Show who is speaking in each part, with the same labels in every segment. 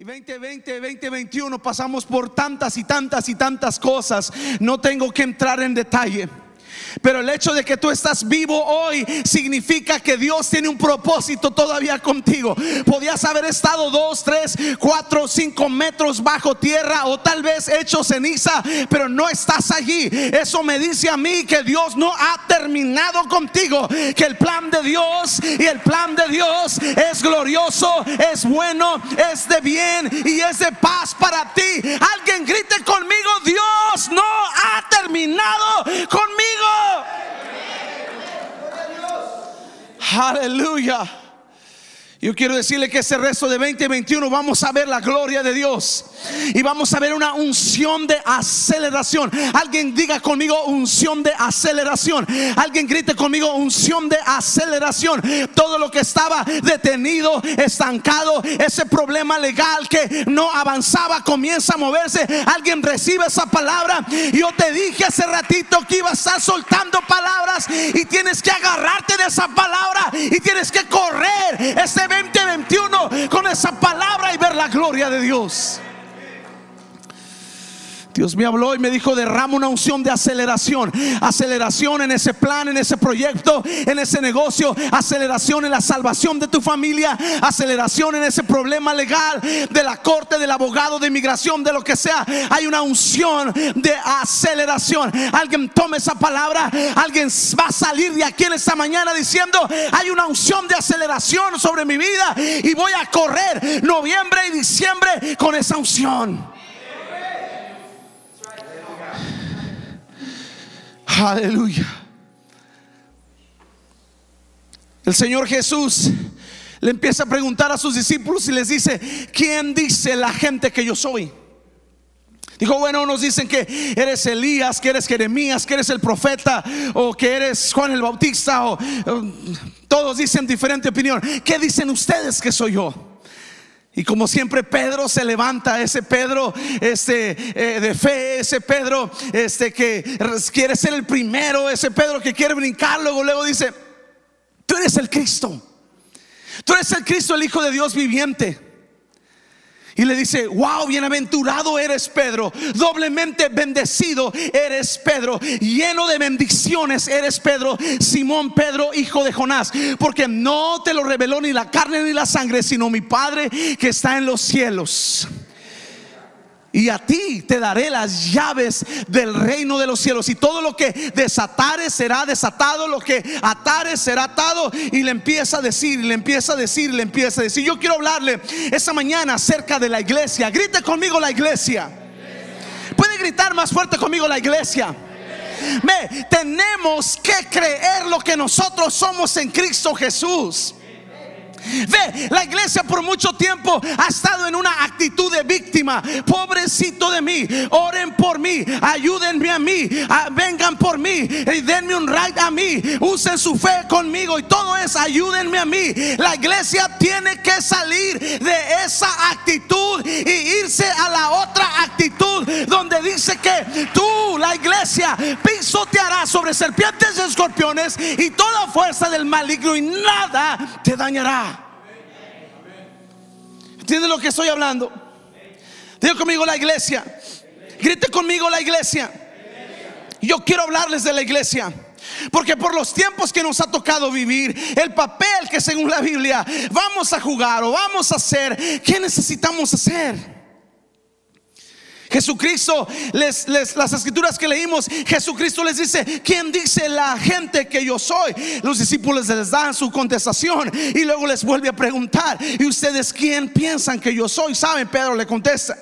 Speaker 1: Y 2020, 2021 pasamos por tantas y tantas y tantas cosas. No tengo que entrar en detalle. Pero el hecho de que tú estás vivo hoy significa que Dios tiene un propósito todavía contigo. Podías haber estado dos, tres, cuatro, cinco metros bajo tierra o tal vez hecho ceniza, pero no estás allí. Eso me dice a mí que Dios no ha terminado contigo, que el plan de Dios y el plan de Dios es glorioso, es bueno, es de bien y es de paz para ti. Alguien grite conmigo, Dios no ha terminado conmigo. Aleluya. Yo quiero decirle que ese resto de 2021 vamos a ver la gloria de Dios y vamos a ver una unción de aceleración. Alguien diga conmigo unción de aceleración. Alguien grite conmigo unción de aceleración. Todo lo que estaba detenido, estancado, ese problema legal que no avanzaba comienza a moverse. Alguien recibe esa palabra. Yo te dije hace ratito que iba a estar soltando palabras y tienes que agarrarte de esa palabra y tienes que correr este 2021 con esa palabra y ver la gloria de Dios. Dios me habló y me dijo, derrama una unción de aceleración. Aceleración en ese plan, en ese proyecto, en ese negocio. Aceleración en la salvación de tu familia. Aceleración en ese problema legal de la corte, del abogado, de inmigración, de lo que sea. Hay una unción de aceleración. Alguien tome esa palabra. Alguien va a salir de aquí en esta mañana diciendo, hay una unción de aceleración sobre mi vida y voy a correr noviembre y diciembre con esa unción. Aleluya. El Señor Jesús le empieza a preguntar a sus discípulos y les dice, ¿quién dice la gente que yo soy? Dijo, bueno, nos dicen que eres Elías, que eres Jeremías, que eres el profeta o que eres Juan el Bautista o, todos dicen diferente opinión. ¿Qué dicen ustedes que soy yo? Y como siempre Pedro se levanta, ese Pedro este, eh, de fe, ese Pedro este, que quiere ser el primero, ese Pedro que quiere brincar, luego, luego dice, tú eres el Cristo, tú eres el Cristo, el Hijo de Dios viviente. Y le dice, wow, bienaventurado eres Pedro, doblemente bendecido eres Pedro, lleno de bendiciones eres Pedro, Simón Pedro, hijo de Jonás, porque no te lo reveló ni la carne ni la sangre, sino mi Padre que está en los cielos. Y a ti te daré las llaves del reino de los cielos. Y todo lo que desatares será desatado, lo que atares será atado. Y le empieza a decir, le empieza a decir, le empieza a decir. Yo quiero hablarle esta mañana acerca de la iglesia. Grite conmigo la iglesia. Puede gritar más fuerte conmigo la iglesia. Me, tenemos que creer lo que nosotros somos en Cristo Jesús. Ve, la iglesia por mucho tiempo ha estado en una actitud de víctima. Pobrecito de mí, oren por mí, ayúdenme a mí, vengan por mí y denme un ride a mí, usen su fe conmigo y todo es ayúdenme a mí. La iglesia tiene que salir de esa actitud y irse a la otra actitud donde dice que tú, la iglesia, pisoteará sobre serpientes y escorpiones y toda fuerza del maligno y nada te dañará. ¿Entiende lo que estoy hablando? Diga conmigo la iglesia. Grite conmigo la iglesia. Yo quiero hablarles de la iglesia. Porque por los tiempos que nos ha tocado vivir, el papel que según la Biblia vamos a jugar o vamos a hacer, ¿qué necesitamos hacer? Jesucristo, les, las escrituras que leímos, Jesucristo les dice, ¿quién dice la gente que yo soy? Los discípulos les dan su contestación y luego les vuelve a preguntar, ¿y ustedes quién piensan que yo soy? ¿Saben? Pedro le contesta,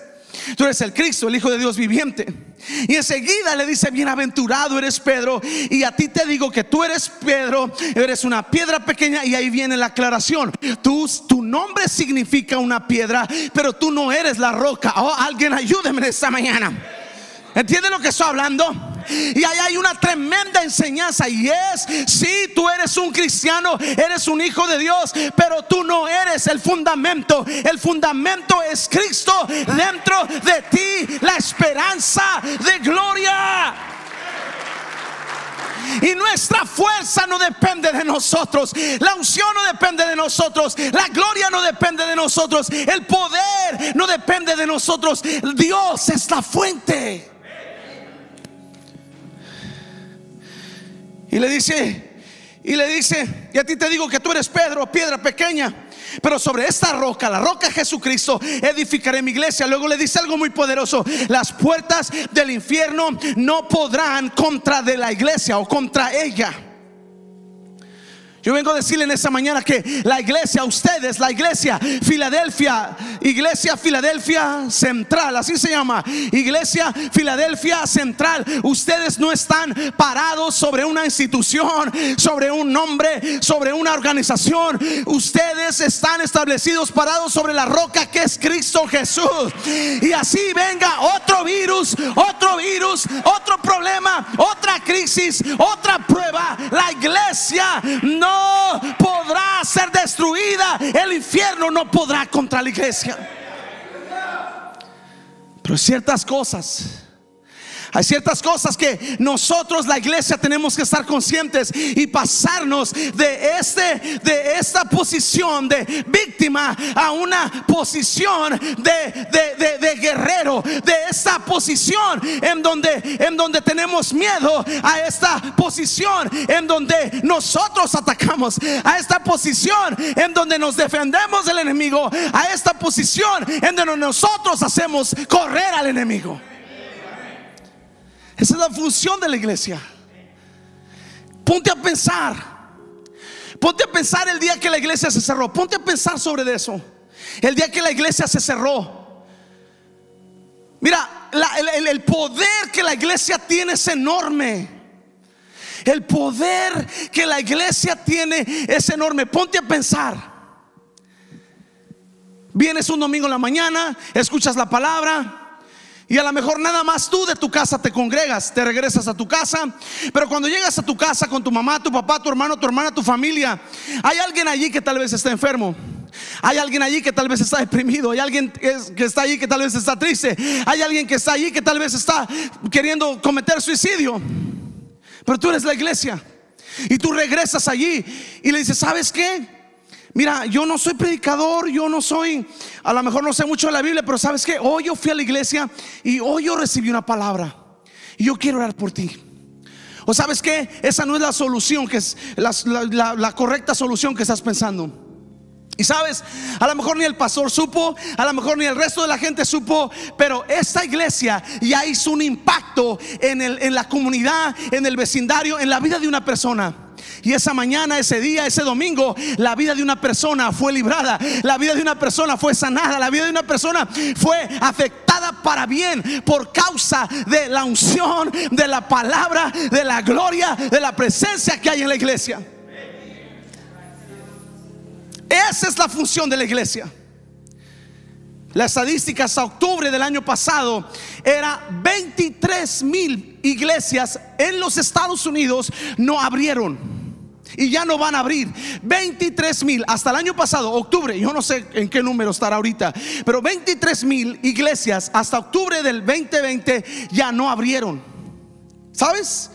Speaker 1: tú eres el Cristo, el Hijo de Dios viviente. Y enseguida le dice, bienaventurado eres Pedro. Y a ti te digo que tú eres Pedro, eres una piedra pequeña. Y ahí viene la aclaración. Tu nombre significa una piedra, pero tú no eres la roca. Oh, alguien ayúdeme esta mañana. ¿Entiende lo que estoy hablando? Y ahí hay una tremenda enseñanza. Y es, si tú eres un cristiano, eres un hijo de Dios, pero tú no eres el fundamento. El fundamento es Cristo dentro de ti, la esperanza de gloria. Y nuestra fuerza no depende de nosotros. La unción no depende de nosotros. La gloria no depende de nosotros. El poder no depende de nosotros. Dios es la fuente. Y le dice, y le dice, y a ti te digo que tú eres Pedro, piedra pequeña. Pero sobre esta roca, la roca Jesucristo, edificaré mi iglesia. Luego le dice algo muy poderoso. Las puertas del infierno no podrán contra de la iglesia o contra ella. Yo vengo a decirle en esta mañana que la iglesia, ustedes, la iglesia Filadelfia, iglesia Filadelfia Central, así se llama, iglesia Filadelfia Central, ustedes no están parados sobre una institución, sobre un nombre, sobre una organización, ustedes están establecidos parados sobre la roca que es Cristo Jesús. Y así venga otro virus, otro virus, otro problema, otra crisis, otra prueba, la iglesia no podrá ser destruida. El infierno no podrá contra la iglesia. Pero ciertas cosas hay ciertas cosas que nosotros, la iglesia, tenemos que estar conscientes y pasarnos de este, de esta posición de víctima a una posición de, de, guerrero, de esta posición en donde, en donde tenemos miedo, a esta posición en donde nosotros atacamos, a esta posición en donde nos defendemos del enemigo, a esta posición en donde nosotros hacemos correr al enemigo. Esa es la función de la iglesia. Ponte a pensar. Ponte a pensar el día que la iglesia se cerró. Ponte a pensar sobre eso. El día que la iglesia se cerró. Mira, el, poder que la iglesia tiene es enorme. El poder que la iglesia tiene es enorme. Ponte a pensar. Vienes un domingo en la mañana, escuchas la palabra, y a lo mejor nada más tú de tu casa te congregas, te regresas a tu casa. Pero cuando llegas a tu casa con tu mamá, tu papá, tu hermano, tu hermana, tu familia, hay alguien allí que tal vez está enfermo. Hay alguien allí que tal vez está deprimido. Hay alguien que está allí que tal vez está triste. Hay alguien que está allí que tal vez está queriendo cometer suicidio. Pero tú eres la iglesia. Y tú regresas allí y le dices, ¿sabes qué? Mira, yo no soy predicador, yo no soy, a lo mejor no sé mucho de la Biblia, pero sabes que hoy yo fui a la iglesia y hoy yo recibí una palabra y yo quiero orar por ti. O sabes que esa no es la solución, que es la, correcta solución que estás pensando. Y sabes, a lo mejor ni el pastor supo, a lo mejor ni el resto de la gente supo, pero esta iglesia ya hizo un impacto en, en la comunidad, en el vecindario, en la vida de una persona. Y esa mañana, ese día, ese domingo, la vida de una persona fue librada, la vida de una persona fue sanada, la vida de una persona fue afectada para bien por causa de la unción, de la palabra, de la gloria, de la presencia que hay en la iglesia. Esa es la función de la iglesia. Las estadísticas a octubre del año pasado era 23 mil iglesias en los Estados Unidos no abrieron y ya no van a abrir. 23 mil hasta el año pasado, octubre, yo no sé en qué número estará ahorita, pero 23 mil iglesias hasta octubre del 2020 ya no abrieron. ¿Sabes?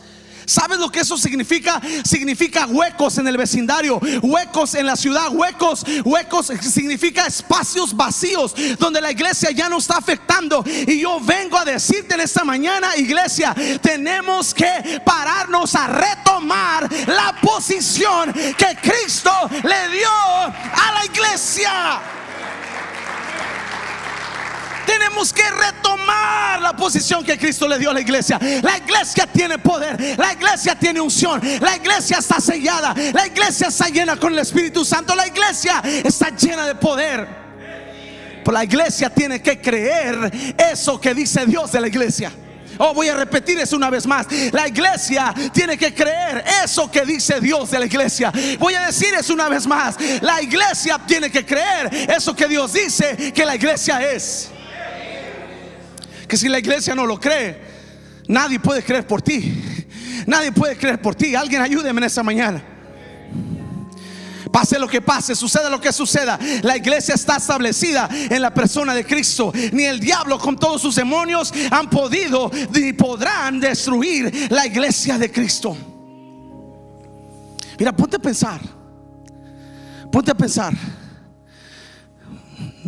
Speaker 1: ¿Sabes lo que eso significa? Significa huecos en el vecindario, huecos en la ciudad, huecos, huecos significa espacios vacíos donde la iglesia ya no está afectando. Y yo vengo a decirte en esta mañana, iglesia, tenemos que pararnos a retomar la posición que Cristo le dio a la iglesia. Tenemos que retomar la posición que Cristo le dio a la iglesia. La iglesia tiene poder, la iglesia tiene unción, la iglesia está sellada, la iglesia está llena con el Espíritu Santo, la iglesia está llena de poder. Pero la iglesia tiene que creer eso que dice Dios de la iglesia. Oh, voy a repetir eso una vez más. La iglesia tiene que creer eso que dice Dios de la iglesia. Voy a decir eso una vez más. La iglesia tiene que creer eso que Dios dice que la iglesia es que si la iglesia no lo cree, nadie puede creer por ti. Nadie puede creer por ti. Alguien ayúdeme en esta mañana. Pase lo que pase, suceda lo que suceda. La iglesia está establecida en la persona de Cristo. Ni el diablo con todos sus demonios han podido ni podrán destruir la iglesia de Cristo. Mira, ponte a pensar. Ponte a pensar.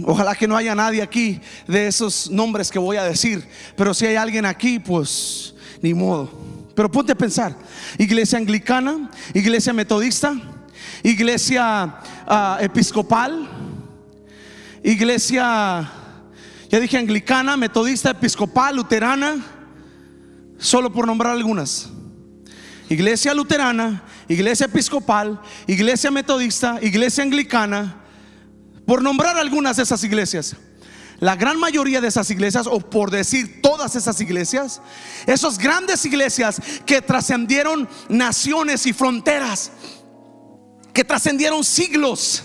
Speaker 1: Ojalá que no haya nadie aquí de esos nombres que voy a decir, pero si hay alguien aquí, pues ni modo. Pero ponte a pensar, iglesia anglicana, iglesia metodista, iglesia ah, episcopal, iglesia, ya dije anglicana, metodista, episcopal, luterana, solo por nombrar algunas. Iglesia luterana, iglesia episcopal, iglesia metodista, iglesia anglicana, por nombrar algunas de esas iglesias. La gran mayoría de esas iglesias, o por decir todas esas iglesias, esas grandes iglesias que trascendieron naciones y fronteras, que trascendieron siglos.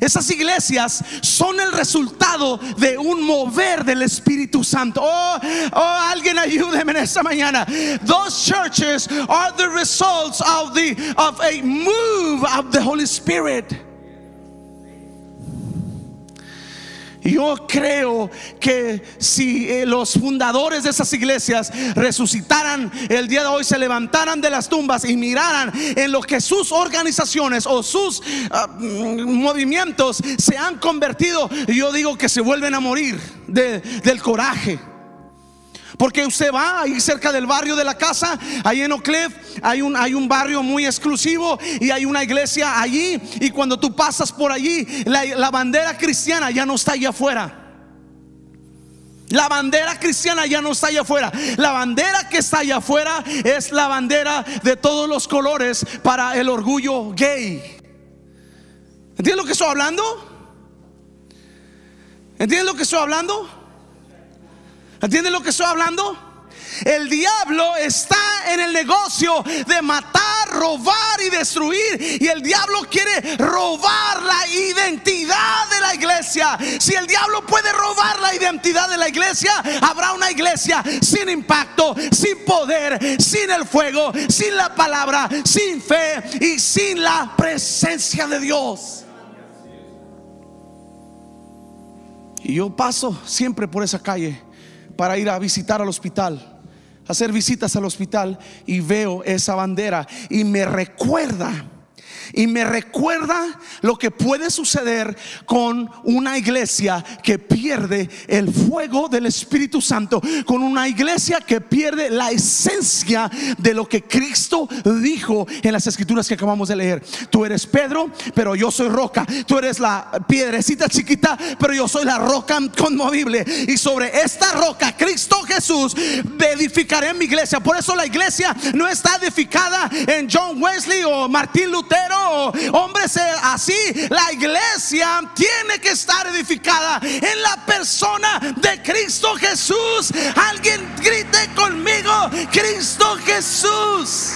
Speaker 1: Esas iglesias son el resultado de un mover del Espíritu Santo. Oh, oh, alguien ayúdeme en esta mañana. Those churches are the results of the of a move of the Holy Spirit. Yo creo que si eh, los fundadores de esas iglesias resucitaran el día de hoy, se levantaran de las tumbas y miraran en lo que sus organizaciones o sus ah, mm, movimientos se han convertido, yo digo que se vuelven a morir del coraje. Porque usted va ahí cerca del barrio de la casa, ahí en Oak hay un, hay un barrio muy exclusivo y hay una iglesia allí. Y cuando tú pasas por allí, la, la bandera cristiana ya no está allá afuera. La bandera cristiana ya no está allá afuera. La bandera que está allá afuera es la bandera de todos los colores para el orgullo gay. ¿Entiendes lo que estoy hablando? ¿Entiendes lo que estoy hablando? ¿Entienden lo que estoy hablando? El diablo está en el negocio de matar, robar y destruir. Y el diablo quiere robar la identidad de la iglesia. Si el diablo puede robar la identidad de la iglesia, habrá una iglesia sin impacto, sin poder, sin el fuego, sin la palabra, sin fe y sin la presencia de Dios. Y yo paso siempre por esa calle para ir a visitar al hospital, hacer visitas al hospital y veo esa bandera y me recuerda y me recuerda lo que puede suceder con una iglesia que pierde el fuego del Espíritu Santo, con una iglesia que pierde la esencia de lo que Cristo dijo en las escrituras que acabamos de leer. Tú eres Pedro, pero yo soy roca. Tú eres la piedrecita chiquita, pero yo soy la roca conmovible. Y sobre esta roca, Cristo Jesús, edificaré mi iglesia. Por eso la iglesia no está edificada en John Wesley o Martín Lutero hombres así. La iglesia tiene que estar edificada en la persona de Cristo Jesús. Alguien grite conmigo, Cristo Jesús.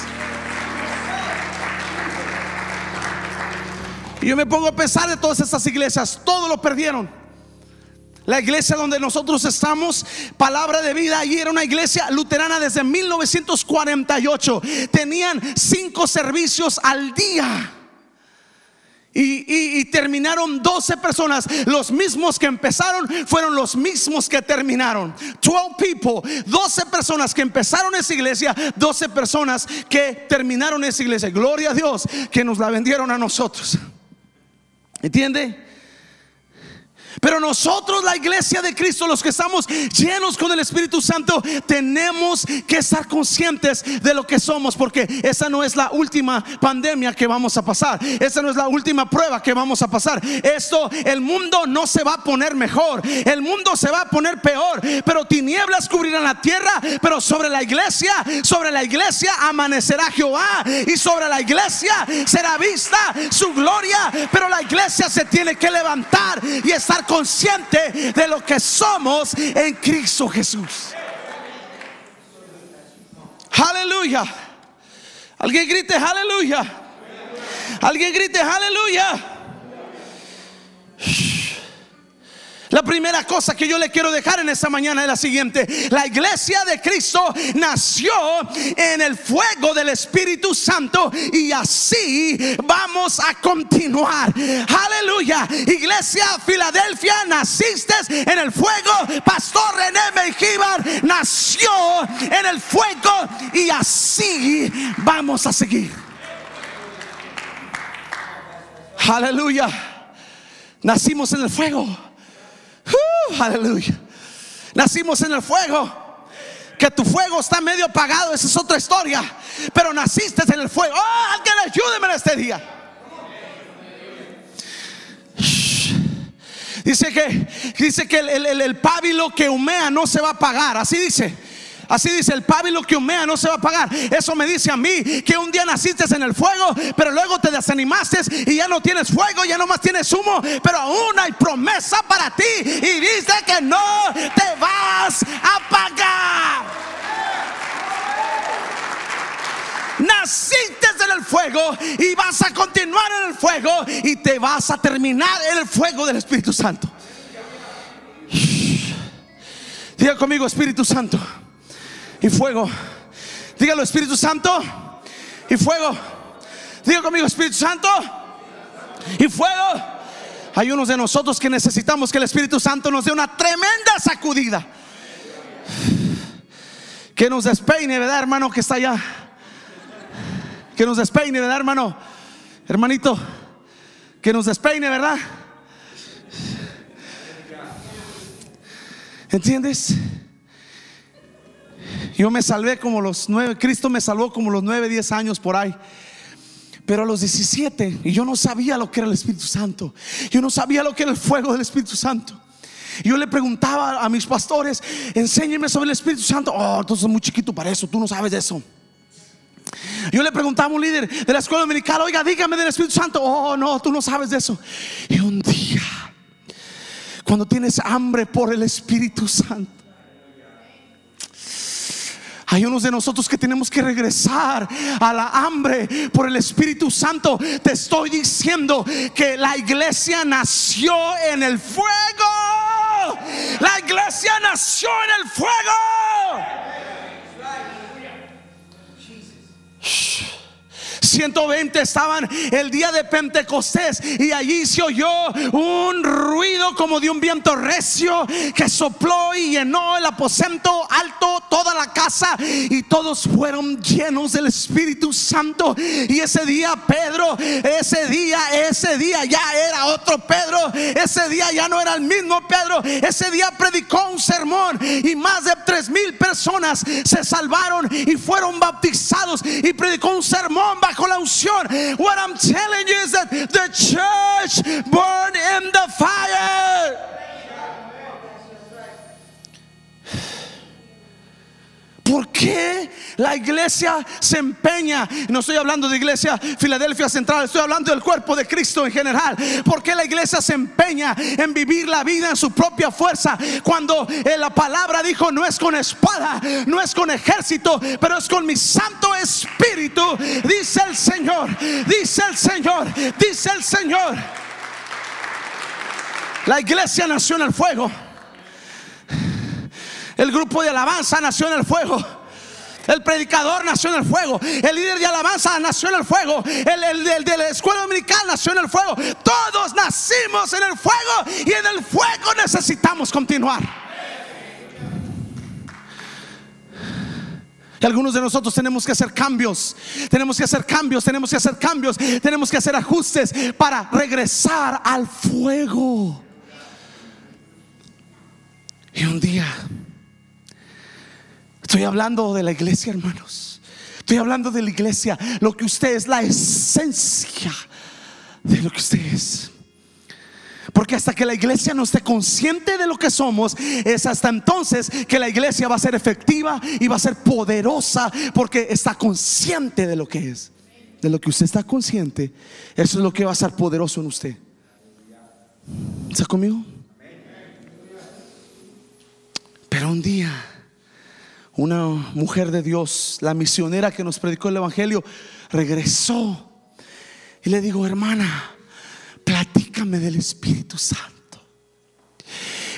Speaker 1: Y yo me pongo a pensar de todas esas iglesias, todo lo perdieron. La iglesia donde nosotros estamos, palabra de vida, allí era una iglesia luterana desde 1948. Tenían cinco servicios al día. Y, terminaron 12 personas. Los mismos que empezaron fueron los mismos que terminaron. 12 people, 12 personas que empezaron esa iglesia, 12 personas que terminaron esa iglesia. Gloria a Dios que nos la vendieron a nosotros. ¿Entiende? Pero nosotros, la iglesia de Cristo, los que estamos llenos con el Espíritu Santo, tenemos que estar conscientes de lo que somos, porque esa no es la última pandemia que vamos a pasar. Esa no es la última prueba que vamos a pasar. Esto, el mundo no se va a poner mejor. El mundo se va a poner peor. Pero tinieblas cubrirán la tierra. Pero sobre la iglesia, sobre la iglesia amanecerá Jehová. Y sobre la iglesia será vista su gloria. Pero la iglesia se tiene que levantar y estar consciente de lo que somos en Cristo Jesús. Aleluya. Alguien grite aleluya. Alguien grite aleluya. La primera cosa que yo le quiero dejar en esta mañana es la siguiente. La iglesia de Cristo nació en el fuego del Espíritu Santo y así vamos a continuar. Aleluya. Iglesia Filadelfia, naciste en el fuego. Pastor René Mejíbar nació en el fuego y así vamos a seguir. Aleluya. Nacimos en el fuego. Aleluya. Nacimos en el fuego. Que tu fuego está medio apagado, esa es otra historia. Pero naciste en el fuego. Oh, alguien ayúdeme en este día. Dice que, dice que el, el, pábilo que humea no se va a apagar. Así dice. Así dice, el pábilo que humea no se va a apagar. Eso me dice a mí que un día naciste en el fuego, pero luego te desanimaste y ya no tienes fuego, ya no más tienes humo, pero aún hay promesa para ti y dice que no te vas a apagar. Naciste en el fuego y vas a continuar en el fuego y te vas a terminar en el fuego del Espíritu Santo. Diga conmigo, Espíritu Santo y fuego. Dígalo, Espíritu Santo y fuego. Diga conmigo, Espíritu Santo y fuego. Hay unos de nosotros que necesitamos que el Espíritu Santo nos dé una tremenda sacudida. Que nos despeine, ¿verdad, hermano? Que está allá. Que nos despeine, ¿verdad, hermano? Hermanito, que nos despeine, ¿verdad? ¿Entiendes? Yo me salvé como los nueve, Cristo me salvó como los nueve, diez años por ahí. Pero a los 17, y yo no sabía lo que era el Espíritu Santo. Yo no sabía lo que era el fuego del Espíritu Santo. Yo le preguntaba a mis pastores, enséñenme sobre el Espíritu Santo. Oh, entonces es muy chiquito para eso, tú no sabes de eso. Yo le preguntaba a un líder de la escuela dominical, oiga, dígame del Espíritu Santo. Oh, no, tú no sabes de eso. Y un día, cuando tienes hambre por el Espíritu Santo, hay unos de nosotros que tenemos que regresar a la hambre por el Espíritu Santo. Te estoy diciendo que la iglesia nació en el fuego. La iglesia nació en el fuego. 120 estaban el día de Pentecostés y allí se oyó un ruido como de un viento recio que sopló y llenó el aposento alto, toda la casa y todos fueron llenos del Espíritu Santo. Y ese día Pedro, ese día, ese día ya era otro Pedro, ese día ya no era el mismo Pedro, ese día predicó un sermón y más de tres mil personas se salvaron y fueron bautizados y predicó un sermón bajo la unción. What I'm telling you is that the church burned in the fire. ¿Por qué la iglesia se empeña? No estoy hablando de iglesia Filadelfia Central, estoy hablando del cuerpo de Cristo en general. ¿Por qué la iglesia se empeña en vivir la vida en su propia fuerza? Cuando eh, la palabra dijo, no es con espada, no es con ejército, pero es con mi Santo Espíritu, dice el Señor, dice el Señor, dice el Señor. La iglesia nació en el fuego. El grupo de alabanza nació en el fuego. El predicador nació en el fuego. El líder de alabanza nació en el fuego. El, de la escuela dominical nació en el fuego. Todos nacimos en el fuego y en el fuego necesitamos continuar. Algunos de nosotros tenemos que hacer cambios. Tenemos que hacer cambios. Tenemos que hacer cambios. Tenemos que hacer ajustes para regresar al fuego. Y un día Estoy hablando de la iglesia, hermanos. Estoy hablando de la iglesia. Lo que usted es, la esencia de lo que usted es. Porque hasta que la iglesia no esté consciente de lo que somos, es hasta entonces que la iglesia va a ser efectiva y va a ser poderosa porque está consciente de lo que es. De lo que usted está consciente, eso es lo que va a ser poderoso en usted. ¿Está conmigo? Pero un día una mujer de Dios, la misionera que nos predicó el Evangelio, regresó y le digo, hermana, platícame del Espíritu Santo.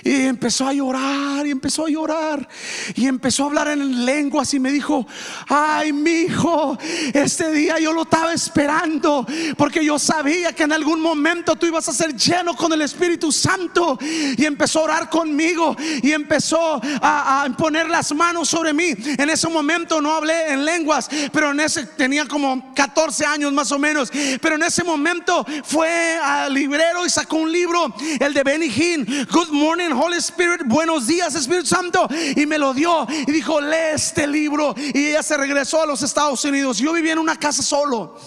Speaker 1: Y empezó a llorar y empezó a llorar y empezó a hablar en lenguas y me dijo, ay mi hijo, este día yo lo estaba esperando porque yo sabía que en algún momento tú ibas a ser lleno con el Espíritu Santo. Y empezó a orar conmigo y empezó a, poner las manos sobre mí. En ese momento no hablé en lenguas, pero en ese tenía como 14 años más o menos. Pero en ese momento fue al librero y sacó un libro, el de Benny Hinn, Good Morning Holy Spirit, buenos días Espíritu Santo. Y me lo dio y dijo, lee este libro. Y ella se regresó a los Estados Unidos. Yo vivía en una casa solo.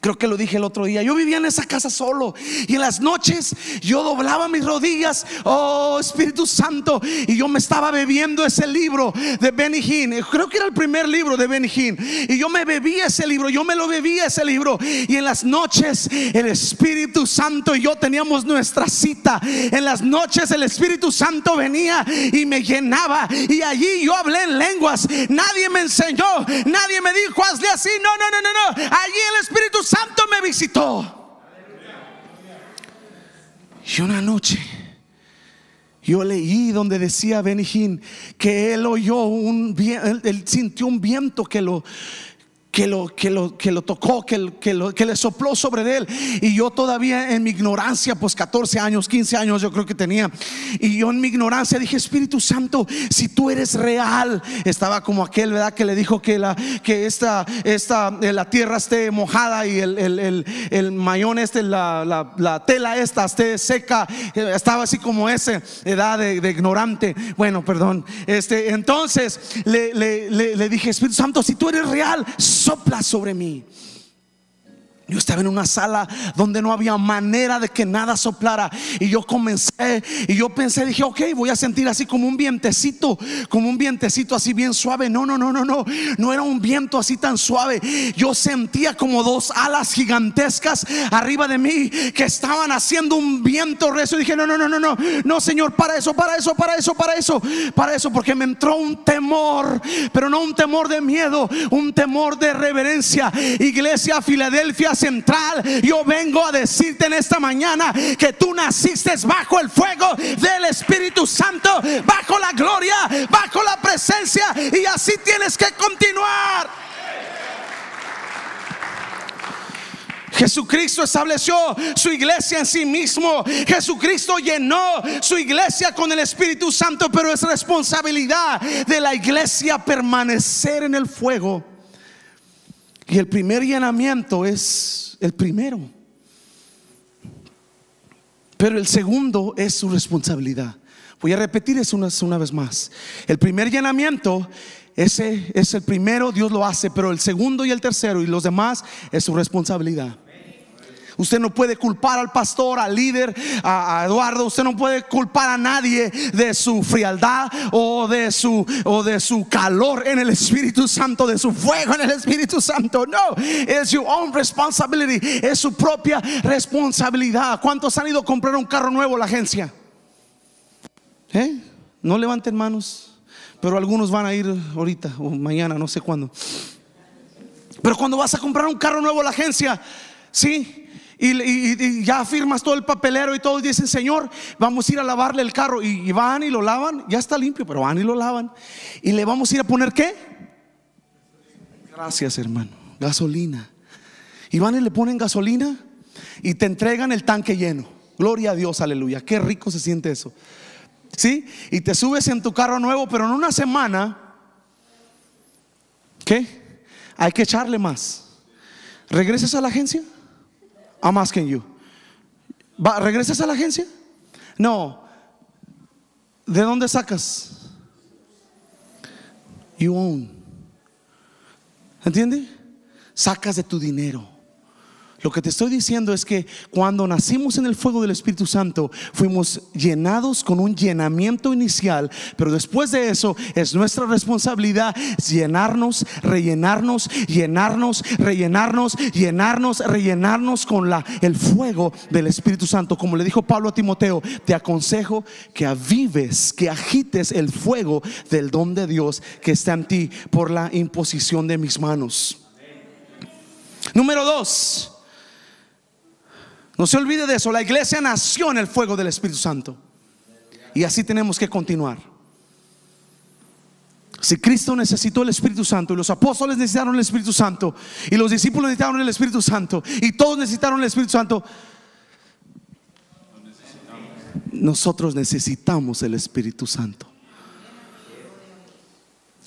Speaker 1: Creo que lo dije el otro día. Yo vivía en esa casa solo. Y en las noches yo doblaba mis rodillas. Oh Espíritu Santo. Y yo me estaba bebiendo ese libro de Benny Hinn. Creo que era el primer libro de Benny Hinn. Y yo me bebía ese libro. Yo me lo bebía ese libro. Y en las noches el Espíritu Santo y yo teníamos nuestra cita. En las noches el Espíritu Santo venía y me llenaba. Y allí yo hablé en lenguas. Nadie me enseñó. Nadie me dijo, hazle así. No, no, no, no, no. Allí el Espíritu Santo me visitó. Y una noche yo leí donde decía Benijín que él oyó un él, él sintió un viento que lo que lo, que lo, que lo tocó, que, que, lo, que le sopló sobre él. Y yo todavía en mi ignorancia, pues 14 años, 15 años yo creo que tenía. Y yo en mi ignorancia dije, Espíritu Santo, si tú eres real, estaba como aquel, ¿verdad? Que le dijo que, la, que esta, esta, eh, la tierra esté mojada y el, el, el, el mayón este, la, la, la, tela esta esté seca. Estaba así como ese, edad de, de ignorante. Bueno, perdón. Este, entonces le, le, le, le dije, Espíritu Santo, si tú eres real, sopla sobre mí. Yo estaba en una sala donde no había manera de que nada soplara. Y yo comencé y yo pensé, dije, ok, voy a sentir así como un vientecito, como un vientecito así bien suave. No, no, no, no, no. No era un viento así tan suave. Yo sentía como dos alas gigantescas arriba de mí que estaban haciendo un viento recio. Dije, no, no, no, no, no, no, Señor, para eso, para eso, para eso, para eso, para eso, porque me entró un temor, pero no un temor de miedo, un temor de reverencia. Iglesia Filadelfia central, yo vengo a decirte en esta mañana que tú naciste bajo el fuego del Espíritu Santo, bajo la gloria, bajo la presencia y así tienes que continuar. Jesucristo estableció su iglesia en sí mismo. Jesucristo llenó su iglesia con el Espíritu Santo, pero es responsabilidad de la iglesia permanecer en el fuego. Y el primer llenamiento es el primero. Pero el segundo es su responsabilidad. Voy a repetir eso una, una, vez más. El primer llenamiento, ese es el primero, Dios lo hace, pero el segundo y el tercero y los demás es su responsabilidad. Usted no puede culpar al pastor, al líder, a, Eduardo. Usted no puede culpar a nadie de su frialdad o de su o de su calor en el Espíritu Santo, de su fuego en el Espíritu Santo. No, es your own responsibility, es su propia responsabilidad. ¿Cuántos han ido a comprar un carro nuevo a la agencia? ¿Eh? No levanten manos, pero algunos van a ir ahorita o mañana, no sé cuándo. Pero cuando vas a comprar un carro nuevo a la agencia, sí, y, ya firmas todo el papelero y todos dicen, Señor, vamos a ir a lavarle el carro. Y, y, van y lo lavan, ya está limpio, pero van y lo lavan. Y le vamos a ir a poner qué? Gracias, hermano. Gasolina. Y van y le ponen gasolina y te entregan el tanque lleno. Gloria a Dios, aleluya. Qué rico se siente eso. ¿Sí? Y te subes en tu carro nuevo, pero en una semana, ¿qué? Hay que echarle más. ¿Regresas a la agencia? I'm asking you. ¿Va, ¿Regresas a la agencia? No. ¿De dónde sacas? You own. ¿Entiende? Sacas de tu dinero. Lo que te estoy diciendo es que cuando nacimos en el fuego del Espíritu Santo, fuimos llenados con un llenamiento inicial, pero después de eso es nuestra responsabilidad llenarnos, rellenarnos, llenarnos, rellenarnos, llenarnos, rellenarnos con la, el fuego del Espíritu Santo. Como le dijo Pablo a Timoteo, te aconsejo que avives, que agites el fuego del don de Dios que está en ti por la imposición de mis manos. Número dos. No se olvide de eso, la iglesia nació en el fuego del Espíritu Santo. Y así tenemos que continuar. Si Cristo necesitó el Espíritu Santo y los apóstoles necesitaron el Espíritu Santo y los discípulos necesitaron el Espíritu Santo y todos necesitaron el Espíritu Santo, nosotros necesitamos el Espíritu Santo.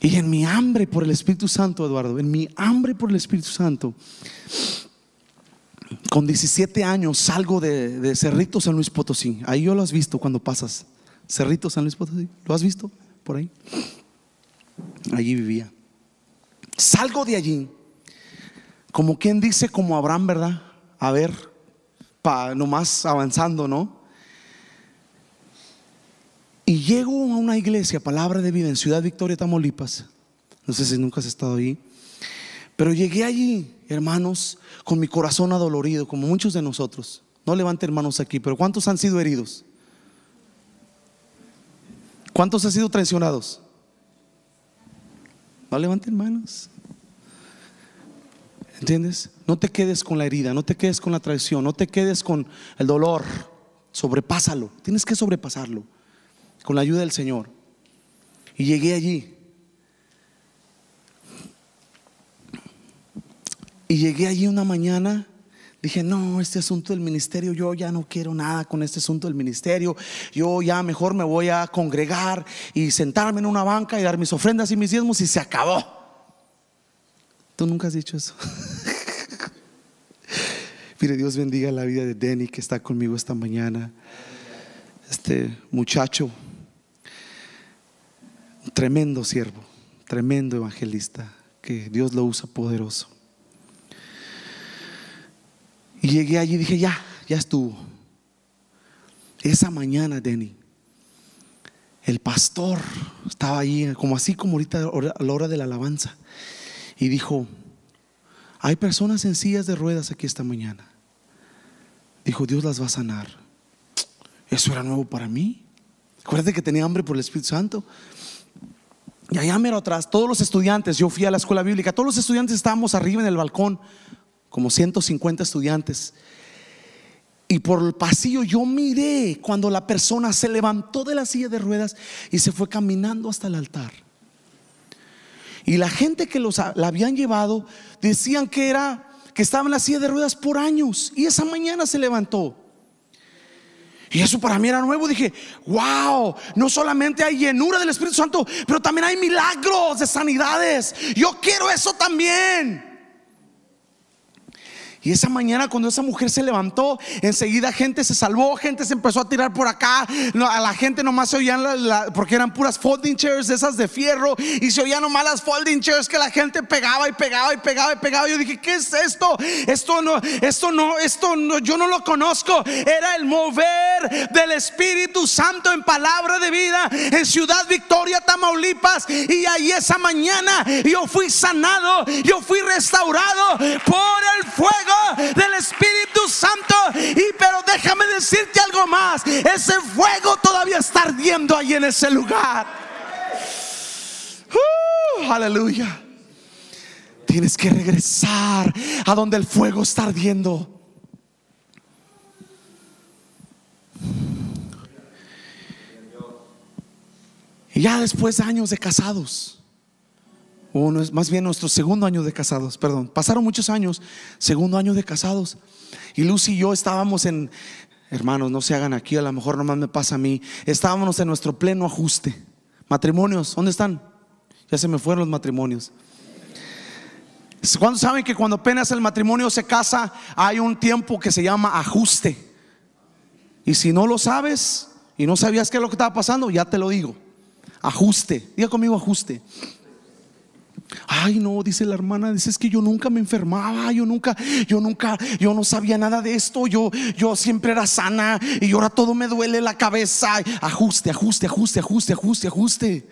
Speaker 1: Y en mi hambre por el Espíritu Santo, Eduardo, en mi hambre por el Espíritu Santo, con 17 años salgo de, Cerrito San Luis Potosí. Ahí yo lo has visto cuando pasas. Cerrito San Luis Potosí. ¿Lo has visto por ahí? Allí vivía. Salgo de allí. Como quien dice, como Abraham, ¿verdad? A ver, pa, nomás avanzando, ¿no? Y llego a una iglesia, Palabra de Vida, en Ciudad Victoria, Tamaulipas. No sé si nunca has estado ahí. Pero llegué allí, hermanos, con mi corazón adolorido, como muchos de nosotros. No levante hermanos aquí, pero ¿cuántos han sido heridos? ¿Cuántos han sido traicionados? No levanten manos. ¿Entiendes? No te quedes con la herida, no te quedes con la traición, no te quedes con el dolor. Sobrepásalo. Tienes que sobrepasarlo con la ayuda del Señor. Y llegué allí. Y llegué allí una mañana. Dije, no, este asunto del ministerio, yo ya no quiero nada con este asunto del ministerio. Yo ya mejor me voy a congregar y sentarme en una banca y dar mis ofrendas y mis diezmos y se acabó. Tú nunca has dicho eso. Mire, Dios bendiga la vida de Denny que está conmigo esta mañana. Este muchacho, tremendo siervo, tremendo evangelista, que Dios lo usa poderoso. Y llegué allí y dije, ya, ya estuvo. Esa mañana, Denny, el pastor estaba allí, como así como ahorita a la hora de la alabanza, y dijo, hay personas en sillas de ruedas aquí esta mañana. Dijo, Dios las va a sanar. Eso era nuevo para mí. Acuérdate que tenía hambre por el Espíritu Santo. Y allá mero atrás, todos los estudiantes, yo fui a la escuela bíblica, todos los estudiantes estábamos arriba en el balcón, como 150 estudiantes. Y por el pasillo yo miré cuando la persona se levantó de la silla de ruedas y se fue caminando hasta el altar. Y la gente que los, la habían llevado decían que era que estaba en la silla de ruedas por años y esa mañana se levantó. Y eso para mí era nuevo. Dije, wow, no solamente hay llenura del Espíritu Santo, pero también hay milagros de sanidades. Yo quiero eso también. Y esa mañana cuando esa mujer se levantó, enseguida gente se salvó, gente se empezó a tirar por acá. a la gente nomás se oían porque eran puras folding chairs esas de fierro y se oían nomás las folding chairs que la gente pegaba y pegaba y pegaba y pegaba. Yo dije, ¿qué es esto? Esto no, esto no, esto no, yo no lo conozco. Era el mover del Espíritu Santo en palabra de vida en Ciudad Victoria, Tamaulipas. Y ahí esa mañana yo fui sanado, yo fui restaurado por el fuego del Espíritu Santo. Y pero déjame decirte algo más. Ese fuego todavía está ardiendo ahí en ese lugar. Uh, aleluya. Tienes que regresar a donde el fuego está ardiendo. Y ya después de años de casados, o no es más bien nuestro segundo año de casados, perdón. Pasaron muchos años, segundo año de casados. Y Lucy y yo estábamos en, hermanos, no se hagan aquí, a lo mejor nomás me pasa a mí. Estábamos en nuestro pleno ajuste. Matrimonios, ¿dónde están? Ya se me fueron los matrimonios. ¿Cuándo saben que cuando apenas el matrimonio se casa hay un tiempo que se llama ajuste? Y si no lo sabes y no sabías qué es lo que estaba pasando, ya te lo digo. Ajuste. Diga conmigo ajuste. Ay, no, dice la hermana, dice es que yo nunca me enfermaba, yo nunca, yo nunca, yo no sabía nada de esto, yo, yo siempre era sana y ahora todo me duele la cabeza. Ajuste, ajuste, ajuste, ajuste, ajuste, ajuste.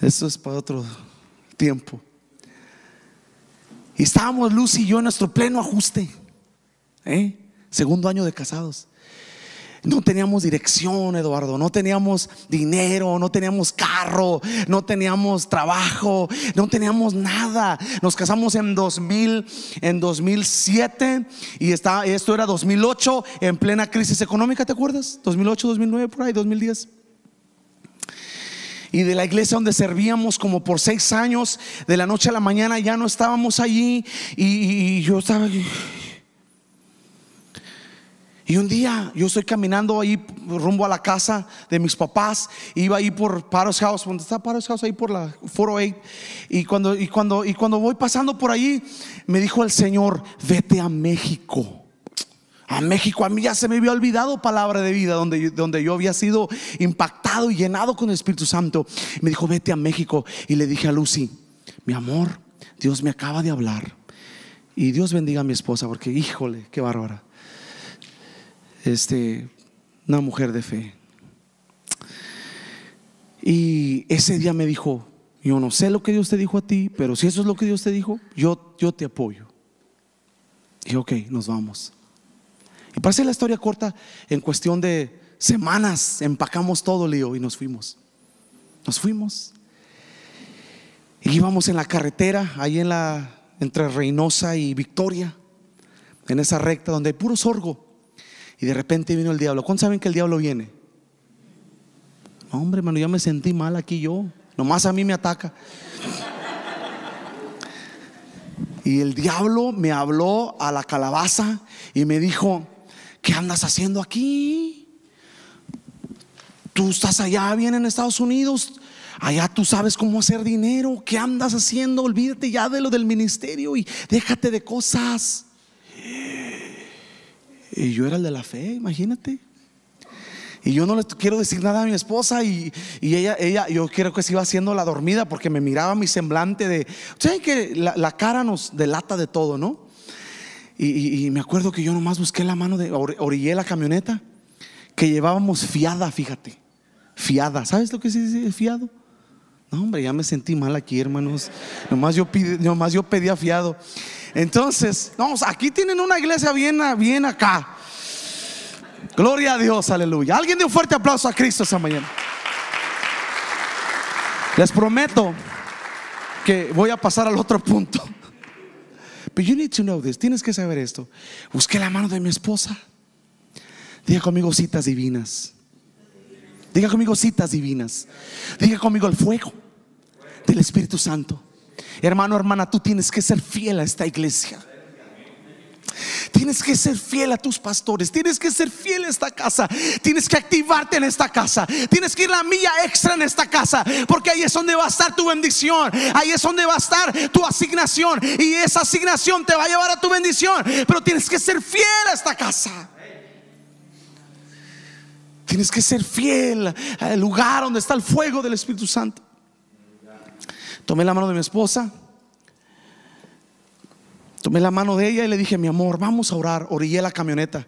Speaker 1: Eso es para otro tiempo. Estábamos Lucy y yo en nuestro pleno ajuste. ¿eh? Segundo año de casados. No teníamos dirección, Eduardo, no teníamos dinero, no teníamos carro, no teníamos trabajo, no teníamos nada. Nos casamos en 2000, en 2007 y esto era 2008 en plena crisis económica, ¿te acuerdas? 2008, 2009 por ahí, 2010 y de la iglesia donde servíamos como por seis años, de la noche a la mañana ya no estábamos allí y, y yo estaba Y un día yo estoy caminando ahí rumbo a la casa de mis papás, iba ahí por Paros House, donde está Paros House ahí por la 408 y cuando y cuando y cuando voy pasando por ahí me dijo el Señor, "Vete a México." A México, a mí ya se me había olvidado palabra de vida, donde, donde yo había sido impactado y llenado con el Espíritu Santo. Me dijo, vete a México. Y le dije a Lucy, mi amor, Dios me acaba de hablar. Y Dios bendiga a mi esposa, porque híjole, qué bárbara. Este, una mujer de fe. Y ese día me dijo, yo no sé lo que Dios te dijo a ti, pero si eso es lo que Dios te dijo, yo, yo te apoyo. Y ok, nos vamos. Y para la historia corta, en cuestión de semanas empacamos todo, lío, y nos fuimos. Nos fuimos. Y íbamos en la carretera, ahí en la, entre Reynosa y Victoria, en esa recta donde hay puro sorgo. Y de repente vino el diablo. ¿Cuántos saben que el diablo viene? hombre, hermano, ya me sentí mal aquí yo. Nomás a mí me ataca. Y el diablo me habló a la calabaza y me dijo, ¿qué andas haciendo aquí? Tú estás allá bien en Estados Unidos, allá tú sabes cómo hacer dinero, ¿qué andas haciendo? Olvídate ya de lo del ministerio y déjate de cosas. Y yo era el de la fe, imagínate. Y yo no le quiero decir nada a mi esposa y, ella, ella, yo creo que se iba haciendo la dormida porque me miraba mi semblante de, ¿saben que la, la cara nos delata de todo, no? Y, me acuerdo que yo nomás busqué la mano de, orillé la camioneta que llevábamos fiada, fíjate, fiada. ¿Sabes lo que dice fiado? No, hombre, ya me sentí mal aquí, hermanos. Nomás yo, nomás yo pedía fiado. Entonces, vamos, aquí tienen una iglesia bien, bien acá. Gloria a Dios, aleluya. Alguien de un fuerte aplauso a Cristo esta mañana. Les prometo que voy a pasar al otro punto. But you need to know this. Tienes que saber esto. Busqué la mano de mi esposa. Diga conmigo citas divinas. Diga conmigo citas divinas. Diga conmigo el fuego del Espíritu Santo. Hermano, hermana, tú tienes que ser fiel a esta iglesia. Tienes que ser fiel a tus pastores. Tienes que ser fiel a esta casa. Tienes que activarte en esta casa. Tienes que ir la milla extra en esta casa. Porque ahí es donde va a estar tu bendición. Ahí es donde va a estar tu asignación. Y esa asignación te va a llevar a tu bendición. Pero tienes que ser fiel a esta casa. Tienes que ser fiel al lugar donde está el fuego del Espíritu Santo. Tomé la mano de mi esposa. Tomé la mano de ella y le dije, mi amor, vamos a orar. Orillé la camioneta.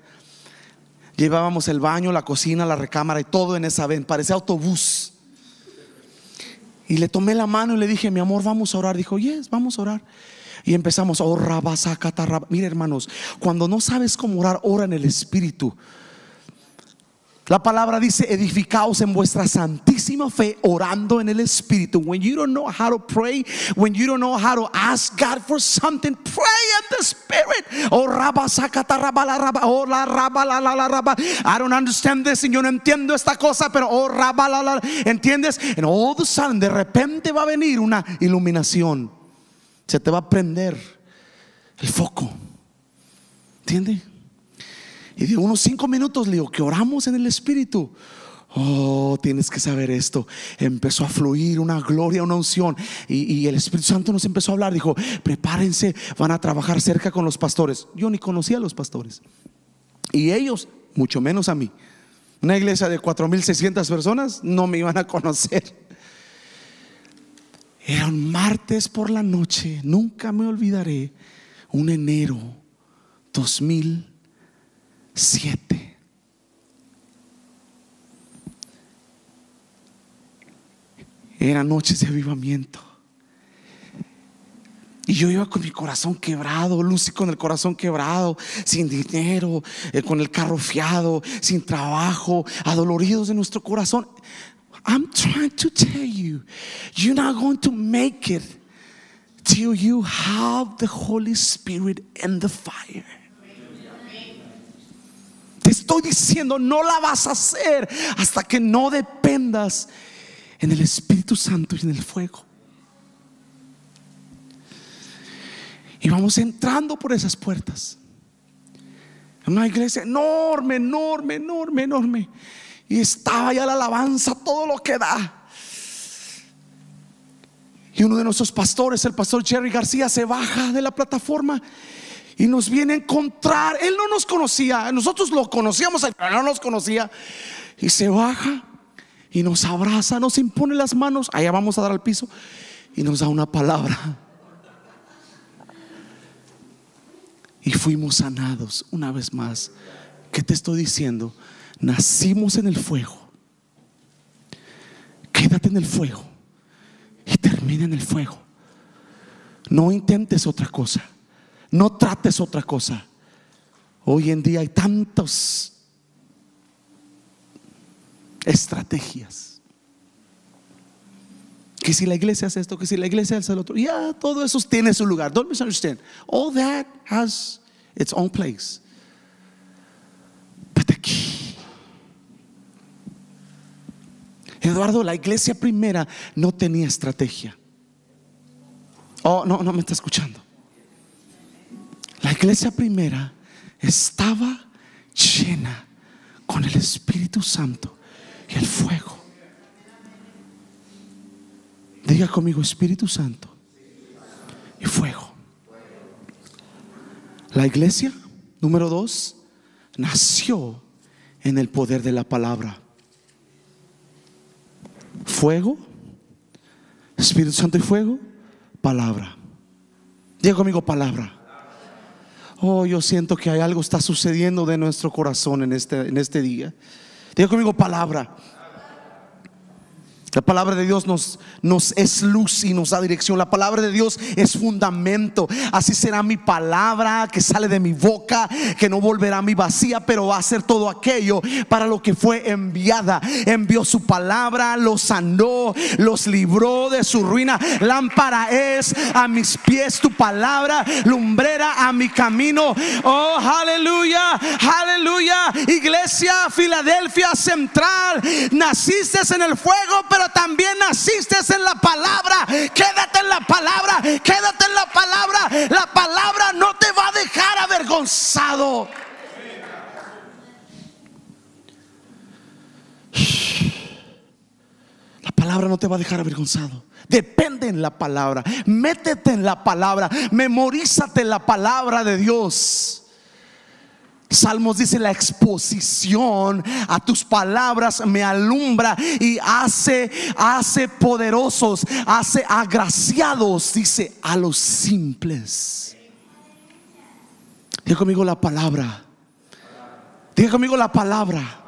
Speaker 1: Llevábamos el baño, la cocina, la recámara y todo en esa ven. Parecía autobús. Y le tomé la mano y le dije, mi amor, vamos a orar. Dijo, yes, vamos a orar. Y empezamos, oh, Mire, hermanos, cuando no sabes cómo orar, ora en el Espíritu. La palabra dice, edificaos en vuestra santísima fe orando en el Espíritu. When you don't know how to pray, when you don't know how to ask God for something, pray in the Spirit. I don't understand this y yo no entiendo esta cosa, pero oh, raba, la, la, ¿entiendes? And all of a sudden, de repente va a venir una iluminación. Se te va a prender el foco. ¿Entiendes? Y de unos cinco minutos le digo que oramos en el Espíritu. Oh, tienes que saber esto. Empezó a fluir una gloria, una unción. Y, el Espíritu Santo nos empezó a hablar. Dijo, prepárense, van a trabajar cerca con los pastores. Yo ni conocía a los pastores. Y ellos, mucho menos a mí. Una iglesia de 4.600 personas no me iban a conocer. Era un martes por la noche, nunca me olvidaré, un enero 2000 siete. Eran noches de avivamiento. Y yo iba con mi corazón quebrado, Lucy con el corazón quebrado, sin dinero, eh, con el carro fiado, sin trabajo, adoloridos de nuestro corazón. I'm trying to tell you, you're not going to make it till you have the Holy Spirit and the fire estoy diciendo, no la vas a hacer hasta que no dependas en el Espíritu Santo y en el fuego. Y vamos entrando por esas puertas. Una iglesia enorme, enorme, enorme, enorme. Y estaba ya la alabanza, todo lo que da. Y uno de nuestros pastores, el pastor Jerry García, se baja de la plataforma y nos viene a encontrar. Él no nos conocía, nosotros lo conocíamos, pero no nos conocía. Y se baja y nos abraza, nos impone las manos. Allá vamos a dar al piso y nos da una palabra. Y fuimos sanados una vez más. ¿Qué te estoy diciendo? Nacimos en el fuego. Quédate en el fuego y termina en el fuego. No intentes otra cosa. No trates otra cosa. Hoy en día hay tantas estrategias. Que si la iglesia hace esto, que si la iglesia hace lo otro, ya todo eso tiene su lugar. Don't misunderstand. All that has its own place. But aquí, Eduardo, la iglesia primera no tenía estrategia. Oh, no, no me está escuchando. La iglesia primera estaba llena con el Espíritu Santo y el fuego. Diga conmigo Espíritu Santo y fuego. La iglesia, número dos, nació en el poder de la palabra. Fuego, Espíritu Santo y fuego, palabra. Diga conmigo palabra. Oh, yo siento que hay algo está sucediendo de nuestro corazón en este, en este día. Diga conmigo palabra. La palabra de Dios nos, nos es luz y nos da dirección. La palabra de Dios es fundamento. Así será mi palabra que sale de mi boca, que no volverá a mi vacía, pero va a ser todo aquello para lo que fue enviada. Envió su palabra, los sanó, los libró de su ruina. Lámpara es a mis pies tu palabra, lumbrera a mi camino. Oh, aleluya, aleluya. Iglesia Filadelfia Central, naciste en el fuego, pero también naciste en la palabra. Quédate en la palabra, quédate en la palabra. La palabra no te va a dejar avergonzado. La palabra no te va a dejar avergonzado. Depende en la palabra. Métete en la palabra. Memorízate la palabra de Dios. Salmos dice la exposición a tus palabras me alumbra y hace hace poderosos, hace agraciados, dice a los simples. Diga conmigo la palabra. Diga conmigo la palabra.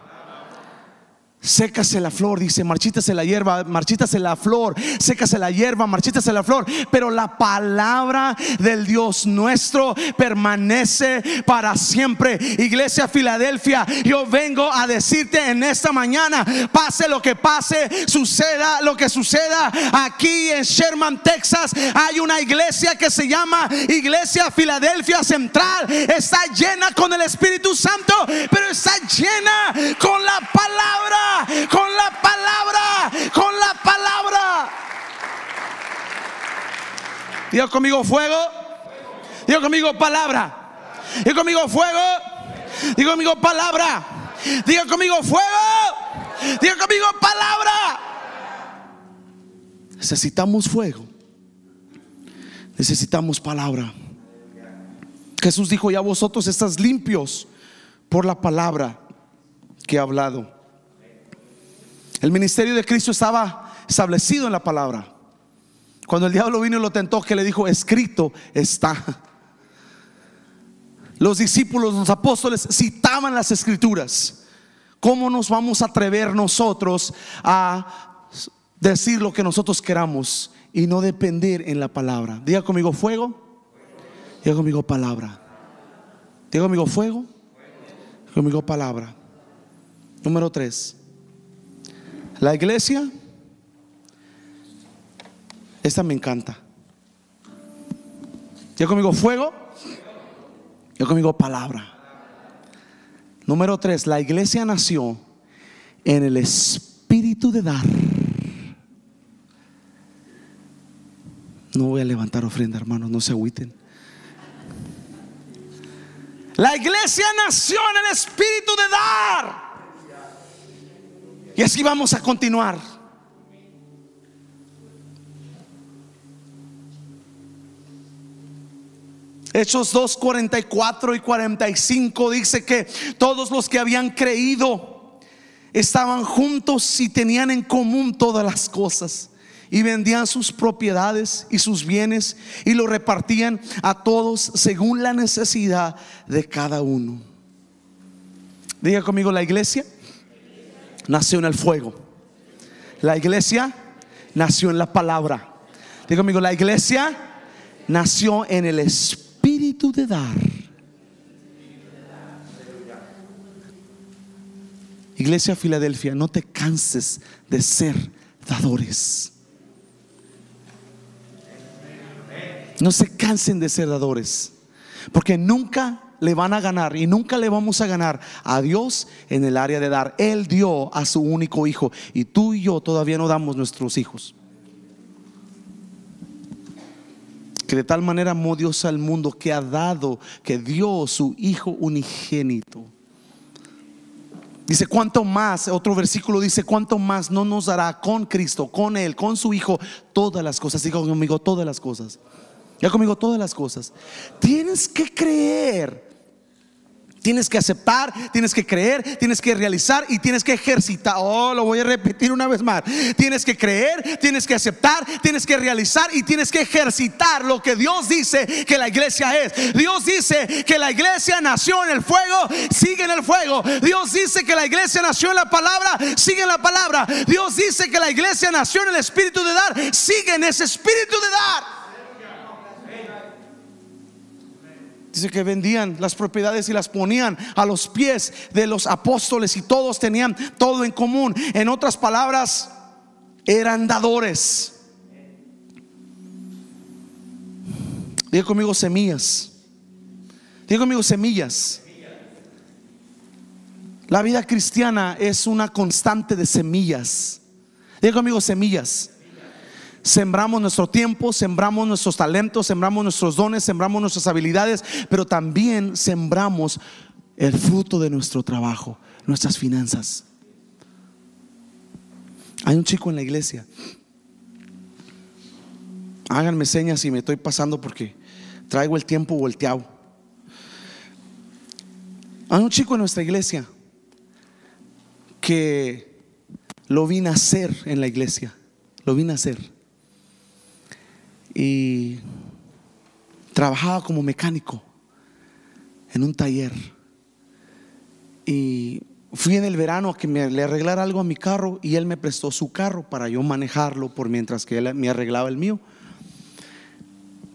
Speaker 1: Sécase la flor, dice, marchítase la hierba, marchítase la flor, sécase la hierba, marchítase la flor. Pero la palabra del Dios nuestro permanece para siempre. Iglesia Filadelfia, yo vengo a decirte en esta mañana, pase lo que pase, suceda lo que suceda. Aquí en Sherman, Texas, hay una iglesia que se llama Iglesia Filadelfia Central. Está llena con el Espíritu Santo, pero está llena con la palabra con la palabra, con la palabra. Diga conmigo fuego. Diga conmigo palabra. Diga conmigo fuego. Diga conmigo palabra. Diga conmigo fuego. Diga conmigo palabra. Necesitamos fuego. Necesitamos palabra. Jesús dijo, ya vosotros estás limpios por la palabra que he hablado. El ministerio de Cristo estaba establecido en la palabra. Cuando el diablo vino y lo tentó, que le dijo, escrito está. Los discípulos, los apóstoles citaban las escrituras. ¿Cómo nos vamos a atrever nosotros a decir lo que nosotros queramos y no depender en la palabra? Diga conmigo fuego. Diga conmigo palabra. Diga conmigo fuego. Diga conmigo palabra. Número tres. La iglesia, esta me encanta. Yo conmigo fuego, yo conmigo palabra. Número tres, la iglesia nació en el espíritu de dar. No voy a levantar ofrenda, hermanos, no se agüiten. La iglesia nació en el espíritu de dar. Y así vamos a continuar. Hechos 2, 44 y 45 dice que todos los que habían creído estaban juntos y tenían en común todas las cosas y vendían sus propiedades y sus bienes y lo repartían a todos según la necesidad de cada uno. Diga conmigo, la iglesia nació en el fuego. La iglesia nació en la palabra. Diga conmigo, la iglesia nació en el espíritu de dar. Iglesia Filadelfia, no te canses de ser dadores. No se cansen de ser dadores. Porque nunca le van a ganar y nunca le vamos a ganar a Dios en el área de dar. Él dio a su único hijo y tú y yo todavía no damos nuestros hijos. Que de tal manera amó Dios al mundo que ha dado, que dio su hijo unigénito. Dice, ¿cuánto más? Otro versículo dice, ¿cuánto más no nos dará con Cristo, con Él, con su Hijo, todas las cosas? Digo conmigo, todas las cosas. Ya conmigo todas las cosas. Tienes que creer. Tienes que aceptar, tienes que creer, tienes que realizar y tienes que ejercitar. Oh, lo voy a repetir una vez más. Tienes que creer, tienes que aceptar, tienes que realizar y tienes que ejercitar lo que Dios dice que la iglesia es. Dios dice que la iglesia nació en el fuego, sigue en el fuego. Dios dice que la iglesia nació en la palabra, sigue en la palabra. Dios dice que la iglesia nació en el espíritu de dar, sigue en ese espíritu de dar. Dice que vendían las propiedades y las ponían a los pies de los apóstoles y todos tenían todo en común. En otras palabras, eran dadores. Diga conmigo semillas. Diga conmigo semillas. La vida cristiana es una constante de semillas. Diga conmigo semillas. Sembramos nuestro tiempo, sembramos nuestros talentos, sembramos nuestros dones, sembramos nuestras habilidades, pero también sembramos el fruto de nuestro trabajo, nuestras finanzas. Hay un chico en la iglesia. Háganme señas si me estoy pasando porque traigo el tiempo volteado. Hay un chico en nuestra iglesia que lo vi nacer en la iglesia. Lo vi nacer y trabajaba como mecánico en un taller. Y fui en el verano a que me, le arreglara algo a mi carro y él me prestó su carro para yo manejarlo por mientras que él me arreglaba el mío.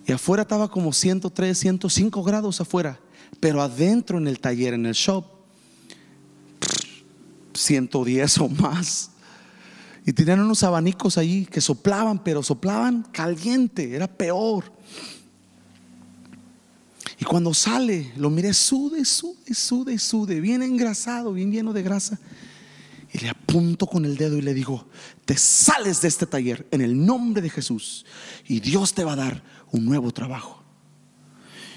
Speaker 1: Y afuera estaba como 103, 105 grados afuera, pero adentro en el taller, en el shop, 110 o más. Y tenían unos abanicos allí que soplaban, pero soplaban caliente, era peor. Y cuando sale, lo miré, sude, sude, sude, sude, bien engrasado, bien lleno de grasa. Y le apunto con el dedo y le digo, te sales de este taller en el nombre de Jesús y Dios te va a dar un nuevo trabajo.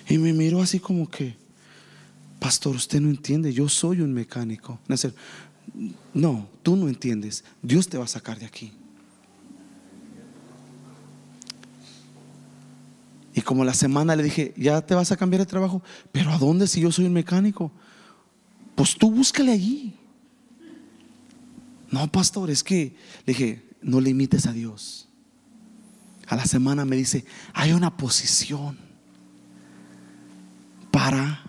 Speaker 1: Y me miró así como que, pastor, usted no entiende, yo soy un mecánico no, tú no entiendes. Dios te va a sacar de aquí. Y como la semana le dije, ya te vas a cambiar de trabajo, pero ¿a dónde si yo soy un mecánico? Pues tú búscale allí. No, pastor, es que le dije, no limites a Dios. A la semana me dice, hay una posición para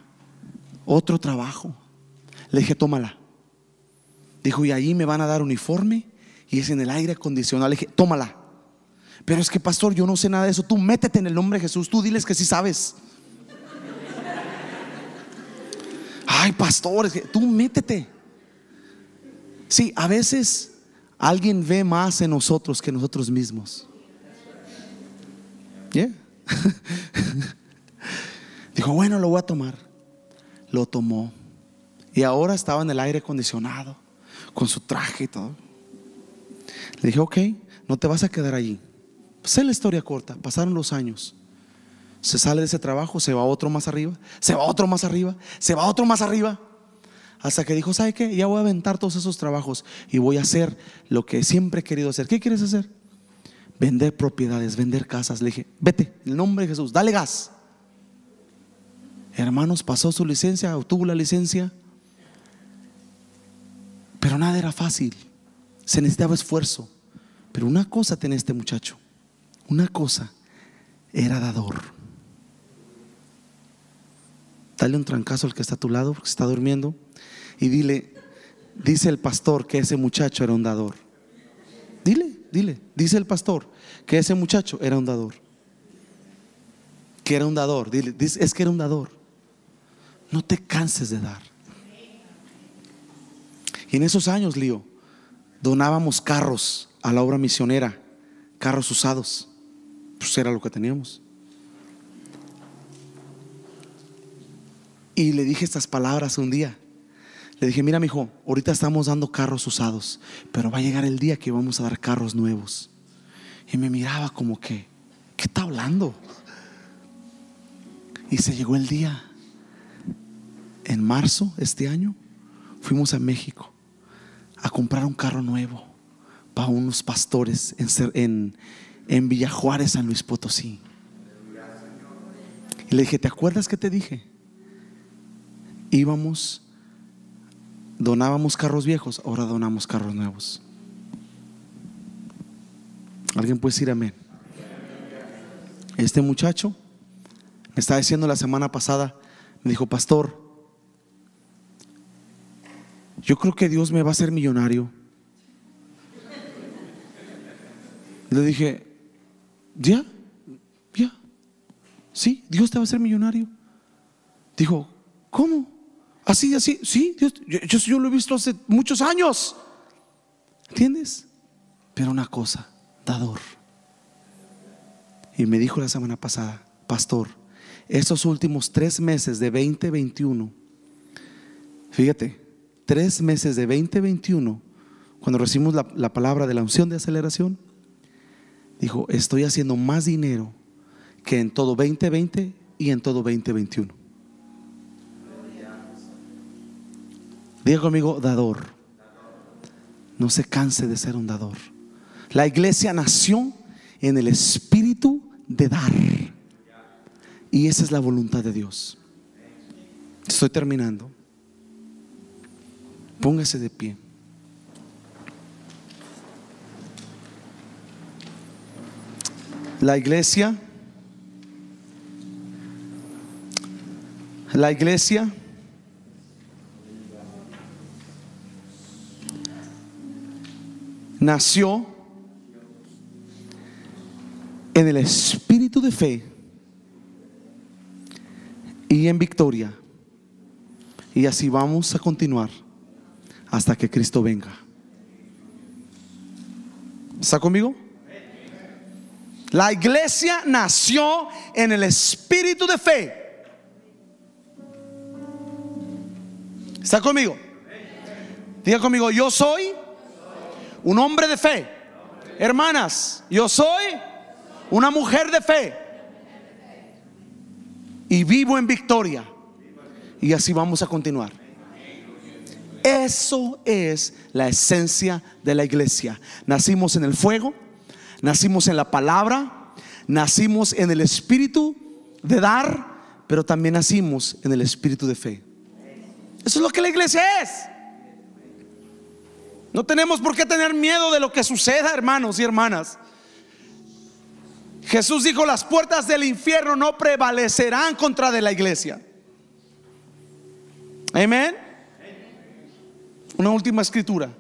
Speaker 1: otro trabajo. Le dije, tómala. Dijo, y ahí me van a dar uniforme y es en el aire acondicionado. Le dije, tómala. Pero es que, pastor, yo no sé nada de eso. Tú métete en el nombre de Jesús. Tú diles que sí sabes. Ay, pastor, tú métete. Sí, a veces alguien ve más en nosotros que nosotros mismos. Dijo, bueno, lo voy a tomar. Lo tomó. Y ahora estaba en el aire acondicionado con su traje y todo. Le dije, ok, no te vas a quedar allí. Sé la historia corta, pasaron los años. Se sale de ese trabajo, se va otro más arriba, se va otro más arriba, se va otro más arriba. Hasta que dijo, ¿sabe qué? Ya voy a aventar todos esos trabajos y voy a hacer lo que siempre he querido hacer. ¿Qué quieres hacer? Vender propiedades, vender casas. Le dije, vete, en el nombre de Jesús, dale gas. Hermanos, pasó su licencia, obtuvo la licencia. Pero nada era fácil. Se necesitaba esfuerzo. Pero una cosa tenía este muchacho. Una cosa era dador. Dale un trancazo al que está a tu lado, porque está durmiendo. Y dile, dice el pastor que ese muchacho era un dador. Dile, dile, dice el pastor que ese muchacho era un dador. Que era un dador. Dile, es que era un dador. No te canses de dar. Y en esos años, Lío, donábamos carros a la obra misionera, carros usados. Pues era lo que teníamos. Y le dije estas palabras un día. Le dije, mira, mi hijo, ahorita estamos dando carros usados, pero va a llegar el día que vamos a dar carros nuevos. Y me miraba como que, ¿qué está hablando? Y se llegó el día. En marzo este año fuimos a México a comprar un carro nuevo para unos pastores en, en, en Villa Juárez, San Luis Potosí. Y le dije, ¿te acuerdas que te dije? Íbamos, donábamos carros viejos, ahora donamos carros nuevos. ¿Alguien puede decir amén? Este muchacho me estaba diciendo la semana pasada, me dijo, pastor, yo creo que Dios me va a hacer millonario. Le dije, ya, ya, sí, Dios te va a hacer millonario. Dijo, ¿cómo? Así, así, sí, Dios, yo, lo he visto hace muchos años. ¿Entiendes? Pero una cosa, dador. Y me dijo la semana pasada, pastor, esos últimos tres meses de 2021, fíjate, tres meses de 2021, cuando recibimos la, palabra de la unción de aceleración, dijo, estoy haciendo más dinero que en todo 2020 y en todo 2021. Diga conmigo, dador. No se canse de ser un dador. La iglesia nació en el espíritu de dar. Y esa es la voluntad de Dios. Estoy terminando. Póngase de pie. La iglesia, la iglesia nació en el espíritu de fe y en victoria. Y así vamos a continuar hasta que Cristo venga. ¿Está conmigo? La iglesia nació en el espíritu de fe. ¿Está conmigo? Diga conmigo, yo soy un hombre de fe. Hermanas, yo soy una mujer de fe. Y vivo en victoria. Y así vamos a continuar. Eso es la esencia de la iglesia. Nacimos en el fuego, nacimos en la palabra, nacimos en el espíritu de dar, pero también nacimos en el espíritu de fe. Eso es lo que la iglesia es. No tenemos por qué tener miedo de lo que suceda, hermanos y hermanas. Jesús dijo, las puertas del infierno no prevalecerán contra de la iglesia. Amén. Una última escritura.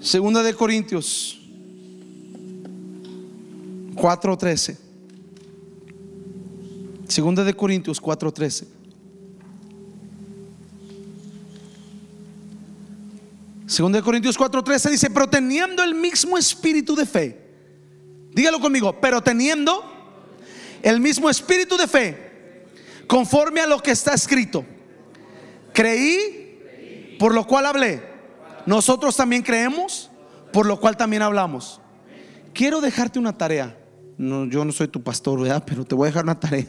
Speaker 1: Segunda de Corintios 4:13. Segunda de Corintios 4:13. Segunda de Corintios 4:13 dice, pero teniendo el mismo espíritu de fe. Dígalo conmigo, pero teniendo el mismo espíritu de fe, conforme a lo que está escrito. Creí, por lo cual hablé. Nosotros también creemos, por lo cual también hablamos. Quiero dejarte una tarea. No, yo no soy tu pastor, ¿verdad? Pero te voy a dejar una tarea.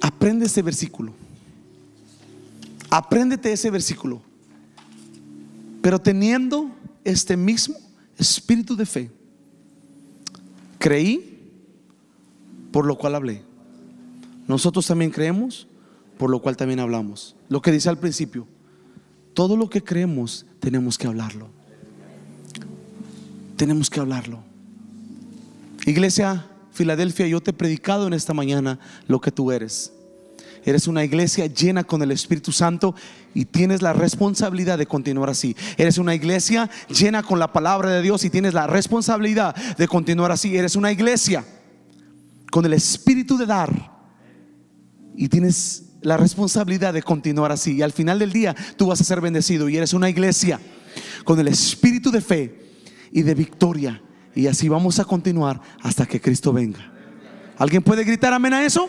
Speaker 1: Aprende ese versículo. Apréndete ese versículo. Pero teniendo este mismo espíritu de fe, creí, por lo cual hablé. Nosotros también creemos, por lo cual también hablamos. Lo que dice al principio, todo lo que creemos tenemos que hablarlo. Tenemos que hablarlo. Iglesia Filadelfia, yo te he predicado en esta mañana lo que tú eres. Eres una iglesia llena con el Espíritu Santo y tienes la responsabilidad de continuar así. Eres una iglesia llena con la palabra de Dios y tienes la responsabilidad de continuar así. Eres una iglesia con el Espíritu de dar y tienes la responsabilidad de continuar así. Y al final del día tú vas a ser bendecido y eres una iglesia con el Espíritu de fe y de victoria. Y así vamos a continuar hasta que Cristo venga. ¿Alguien puede gritar amén a eso?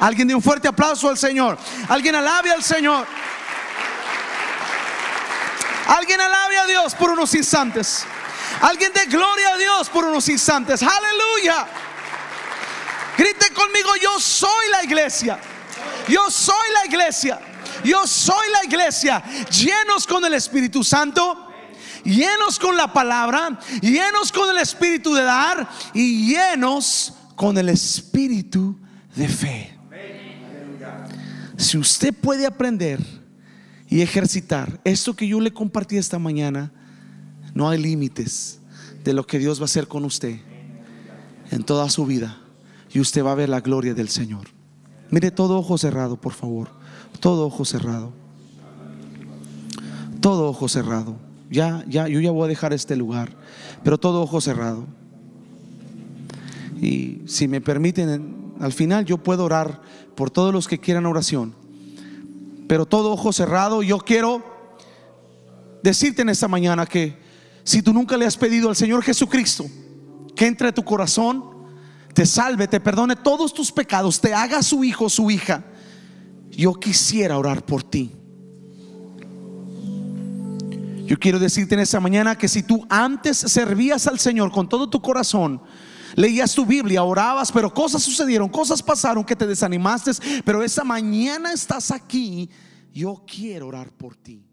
Speaker 1: Alguien de un fuerte aplauso al Señor. Alguien alabe al Señor. Alguien alabe a Dios por unos instantes. Alguien de gloria a Dios por unos instantes. Aleluya. Grite conmigo, yo soy la iglesia. Yo soy la iglesia. Yo soy la iglesia. Llenos con el Espíritu Santo llenos con la palabra, llenos con el espíritu de dar y llenos con el espíritu de fe. Si usted puede aprender y ejercitar esto que yo le compartí esta mañana, no hay límites de lo que Dios va a hacer con usted en toda su vida. Y usted va a ver la gloria del Señor. Mire todo ojo cerrado, por favor. Todo ojo cerrado. Todo ojo cerrado. Ya, ya, yo ya voy a dejar este lugar. Pero todo ojo cerrado. Y si me permiten, al final yo puedo orar por todos los que quieran oración. Pero todo ojo cerrado, yo quiero decirte en esta mañana que si tú nunca le has pedido al Señor Jesucristo que entre a tu corazón, te salve, te perdone todos tus pecados, te haga su hijo, su hija, yo quisiera orar por ti. Yo quiero decirte en esta mañana que si tú antes servías al Señor con todo tu corazón, leías tu Biblia, orabas, pero cosas sucedieron, cosas pasaron que te desanimaste, pero esa mañana estás aquí, yo quiero orar por ti.